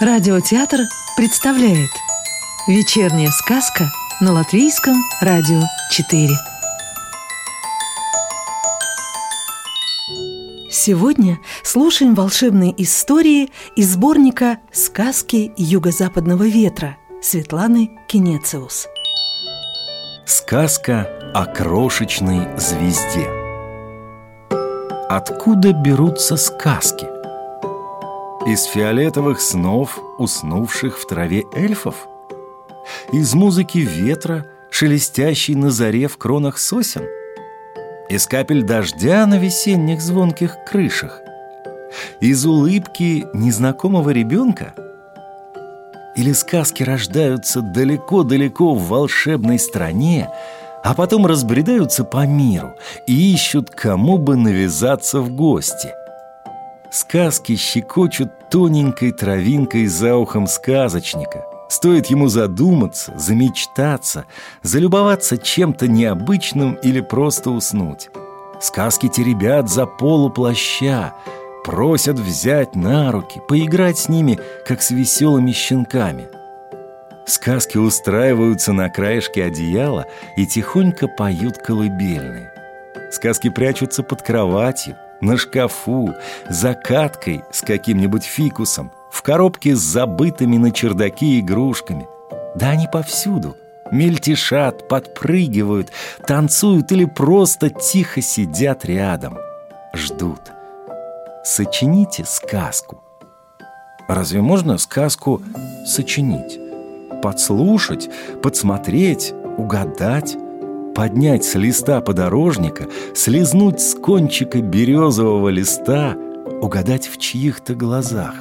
Радиотеатр представляет Вечерняя сказка на Латвийском радио 4 Сегодня слушаем волшебные истории из сборника «Сказки юго-западного ветра» Светланы Кинециус Сказка о крошечной звезде. Откуда берутся сказки? Из фиолетовых снов, уснувших в траве эльфов? Из музыки ветра, шелестящей на заре в кронах сосен? Из капель дождя на весенних звонких крышах? Из улыбки незнакомого ребенка? Или сказки рождаются далеко-далеко в волшебной стране, а потом разбредаются по миру и ищут, кому бы навязаться в гости – Сказки щекочут тоненькой травинкой за ухом сказочника. Стоит ему задуматься, замечтаться, залюбоваться чем-то необычным или просто уснуть. Сказки теребят за полу плаща, просят взять на руки, поиграть с ними, как с веселыми щенками. Сказки устраиваются на краешке одеяла и тихонько поют колыбельные. Сказки прячутся под кроватью, на шкафу, закаткой с каким-нибудь фикусом, в коробке с забытыми на чердаке игрушками. Да они повсюду. Мельтешат, подпрыгивают, танцуют или просто тихо сидят рядом. Ждут. Сочините сказку. Разве можно сказку сочинить? Подслушать, подсмотреть, угадать? Поднять с листа подорожника, слезнуть с кончика березового листа, угадать в чьих-то глазах.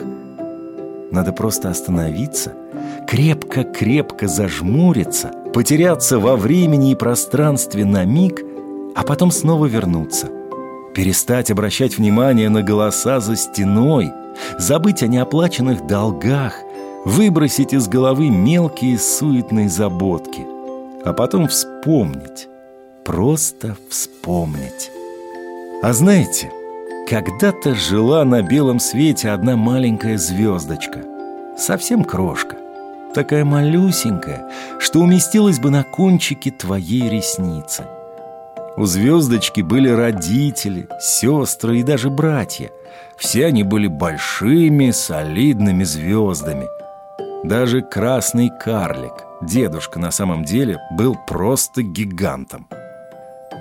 Надо просто остановиться, крепко-крепко зажмуриться, потеряться во времени и пространстве на миг, а потом снова вернуться. Перестать обращать внимание на голоса за стеной, забыть о неоплаченных долгах, выбросить из головы мелкие суетные заботки – а потом вспомнить. Просто вспомнить. А знаете, когда-то жила на белом свете одна маленькая звездочка. Совсем крошка. Такая малюсенькая, что уместилась бы на кончике твоей ресницы. У звездочки были родители, сестры и даже братья. Все они были большими, солидными звездами. Даже красный карлик, Дедушка на самом деле был просто гигантом.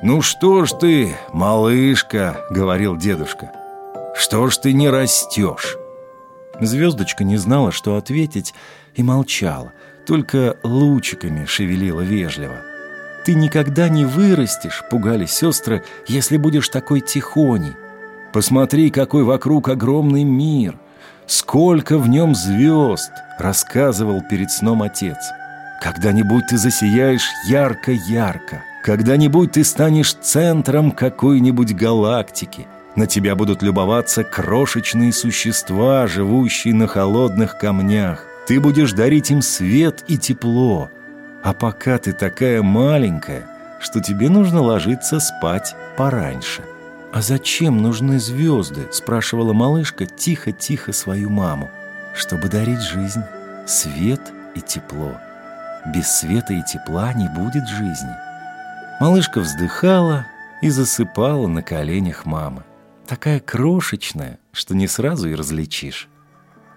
«Ну что ж ты, малышка», — говорил дедушка, — «что ж ты не растешь?» Звездочка не знала, что ответить, и молчала, только лучиками шевелила вежливо. «Ты никогда не вырастешь», — пугали сестры, — «если будешь такой тихоней. Посмотри, какой вокруг огромный мир, сколько в нем звезд», — рассказывал перед сном отец. Когда-нибудь ты засияешь ярко-ярко. Когда-нибудь ты станешь центром какой-нибудь галактики. На тебя будут любоваться крошечные существа, живущие на холодных камнях. Ты будешь дарить им свет и тепло. А пока ты такая маленькая, что тебе нужно ложиться спать пораньше. «А зачем нужны звезды?» – спрашивала малышка тихо-тихо свою маму. «Чтобы дарить жизнь, свет и тепло». Без света и тепла не будет жизни. Малышка вздыхала и засыпала на коленях мамы. Такая крошечная, что не сразу и различишь.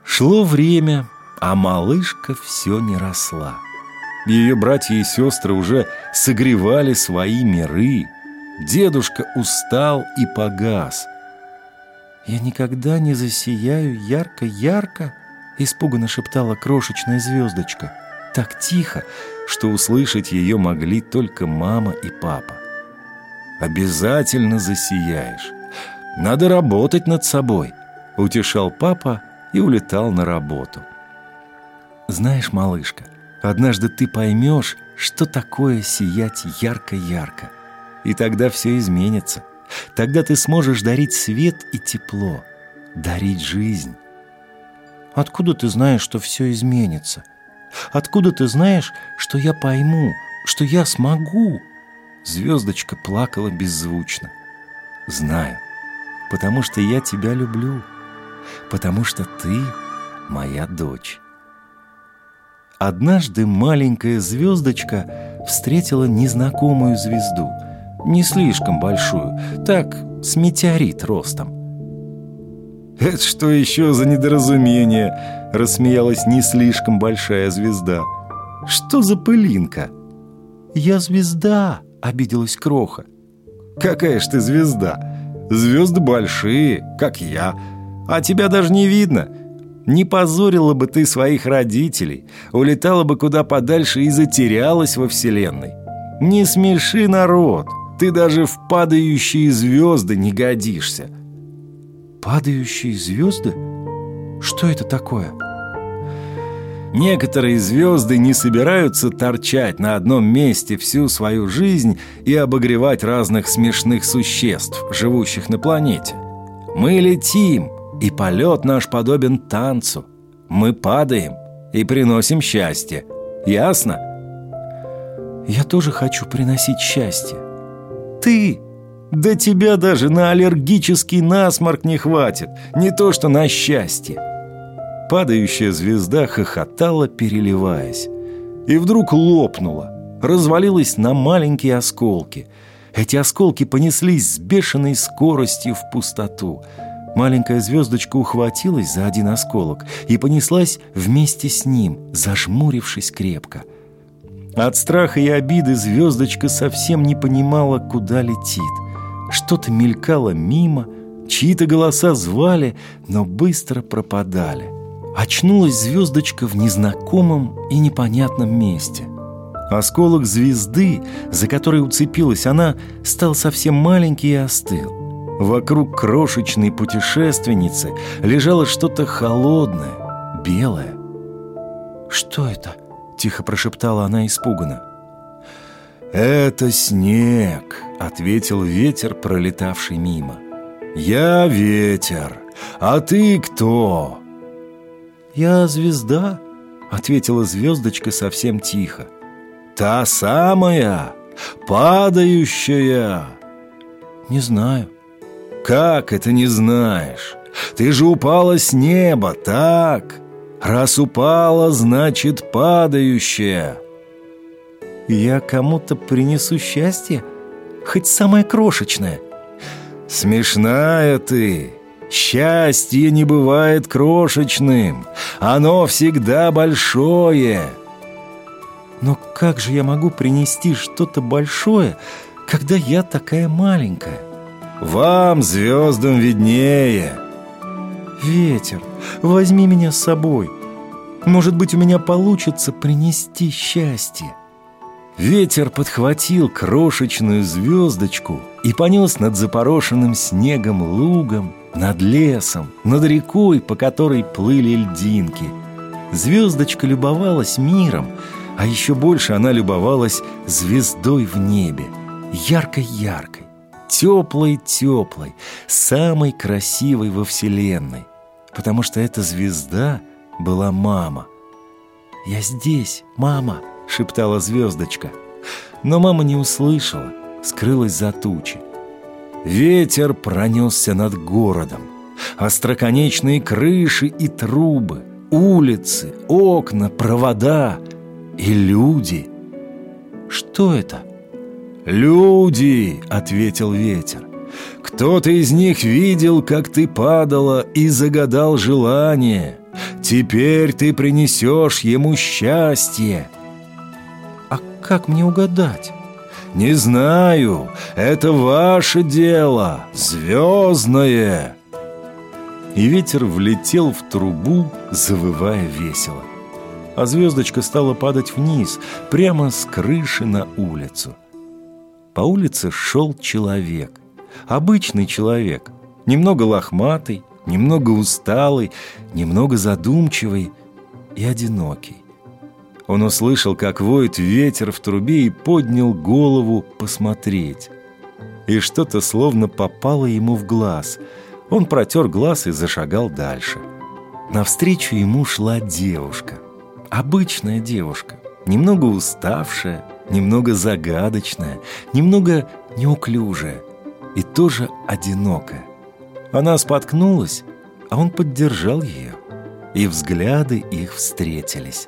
Шло время, а малышка все не росла. Ее братья и сестры уже согревали свои миры. Дедушка устал и погас. «Я никогда не засияю ярко-ярко», — испуганно шептала крошечная звездочка — так тихо, что услышать ее могли только мама и папа. «Обязательно засияешь. Надо работать над собой», — утешал папа и улетал на работу. «Знаешь, малышка, однажды ты поймешь, что такое сиять ярко-ярко. И тогда все изменится. Тогда ты сможешь дарить свет и тепло, дарить жизнь». «Откуда ты знаешь, что все изменится?» Откуда ты знаешь, что я пойму, что я смогу?» Звездочка плакала беззвучно. «Знаю, потому что я тебя люблю, потому что ты моя дочь. Однажды маленькая звездочка встретила незнакомую звезду, не слишком большую, так, с метеорит ростом. «Это что еще за недоразумение?» — рассмеялась не слишком большая звезда. «Что за пылинка?» «Я звезда!» — обиделась Кроха. «Какая ж ты звезда! Звезды большие, как я, а тебя даже не видно!» Не позорила бы ты своих родителей, улетала бы куда подальше и затерялась во Вселенной. Не смеши народ, ты даже в падающие звезды не годишься. Падающие звезды? Что это такое? Некоторые звезды не собираются торчать на одном месте всю свою жизнь и обогревать разных смешных существ, живущих на планете. Мы летим, и полет наш подобен танцу. Мы падаем и приносим счастье. Ясно? Я тоже хочу приносить счастье. Ты? Да тебя даже на аллергический насморк не хватит, не то что на счастье. Падающая звезда хохотала, переливаясь. И вдруг лопнула, развалилась на маленькие осколки. Эти осколки понеслись с бешеной скоростью в пустоту – Маленькая звездочка ухватилась за один осколок и понеслась вместе с ним, зажмурившись крепко. От страха и обиды звездочка совсем не понимала, куда летит. Что-то мелькало мимо, чьи-то голоса звали, но быстро пропадали. Очнулась звездочка в незнакомом и непонятном месте. Осколок звезды, за который уцепилась она, стал совсем маленький и остыл. Вокруг крошечной путешественницы лежало что-то холодное, белое. «Что это?» — тихо прошептала она испуганно. «Это снег», — ответил ветер, пролетавший мимо. «Я ветер, а ты кто?» «Я звезда», — ответила звездочка совсем тихо. «Та самая, падающая». «Не знаю», как это не знаешь? Ты же упала с неба, так? Раз упала, значит падающая. Я кому-то принесу счастье? Хоть самое крошечное. Смешная ты. Счастье не бывает крошечным. Оно всегда большое. Но как же я могу принести что-то большое, когда я такая маленькая? Вам, звездам, виднее. Ветер, возьми меня с собой. Может быть, у меня получится принести счастье. Ветер подхватил крошечную звездочку и понес над запорошенным снегом лугом, над лесом, над рекой, по которой плыли льдинки. Звездочка любовалась миром, а еще больше она любовалась звездой в небе, яркой-яркой теплой-теплой, самой красивой во Вселенной, потому что эта звезда была мама. «Я здесь, мама!» — шептала звездочка. Но мама не услышала, скрылась за тучи. Ветер пронесся над городом. Остроконечные крыши и трубы, улицы, окна, провода и люди. Что это? «Люди!» — ответил ветер. «Кто-то из них видел, как ты падала и загадал желание. Теперь ты принесешь ему счастье». «А как мне угадать?» «Не знаю. Это ваше дело. Звездное!» И ветер влетел в трубу, завывая весело. А звездочка стала падать вниз, прямо с крыши на улицу. По улице шел человек. Обычный человек. Немного лохматый, немного усталый, немного задумчивый и одинокий. Он услышал, как воет ветер в трубе и поднял голову посмотреть. И что-то словно попало ему в глаз. Он протер глаз и зашагал дальше. Навстречу ему шла девушка. Обычная девушка, немного уставшая, немного загадочная, немного неуклюжая и тоже одинокая. Она споткнулась, а он поддержал ее. и взгляды их встретились.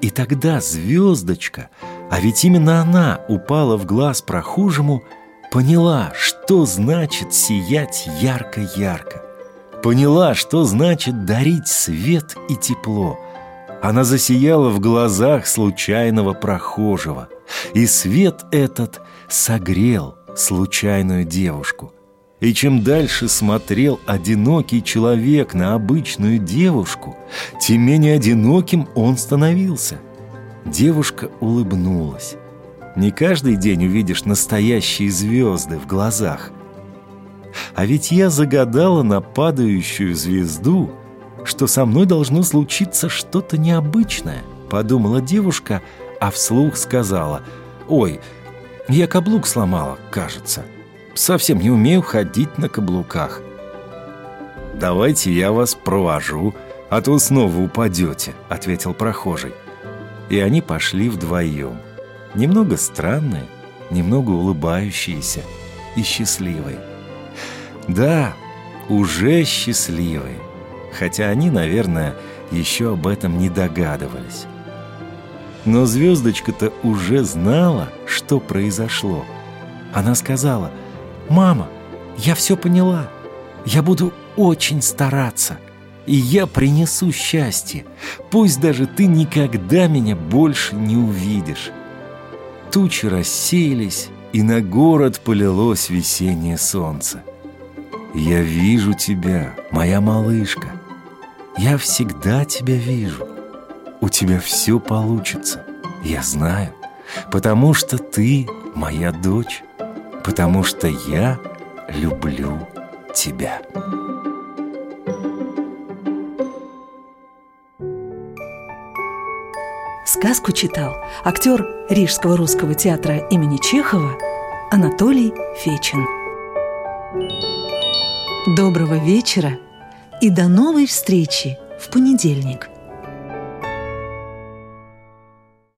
И тогда звездочка, а ведь именно она упала в глаз прохожему, поняла, что значит сиять ярко-ярко. Поняла, что значит дарить свет и тепло. Она засияла в глазах случайного прохожего, и свет этот согрел случайную девушку. И чем дальше смотрел одинокий человек на обычную девушку, тем менее одиноким он становился. Девушка улыбнулась. Не каждый день увидишь настоящие звезды в глазах. А ведь я загадала на падающую звезду, что со мной должно случиться что-то необычное, подумала девушка, а вслух сказала, «Ой, я каблук сломала, кажется». Совсем не умею ходить на каблуках. «Давайте я вас провожу, а то снова упадете», — ответил прохожий. И они пошли вдвоем. Немного странные, немного улыбающиеся и счастливые. Да, уже счастливые, хотя они, наверное, еще об этом не догадывались. Но звездочка-то уже знала, что произошло. Она сказала — «Мама, я все поняла. Я буду очень стараться. И я принесу счастье. Пусть даже ты никогда меня больше не увидишь». Тучи рассеялись, и на город полилось весеннее солнце. «Я вижу тебя, моя малышка. Я всегда тебя вижу. У тебя все получится, я знаю, потому что ты моя дочь» потому что я люблю тебя. Сказку читал актер Рижского русского театра имени Чехова Анатолий Фечин. Доброго вечера и до новой встречи в понедельник –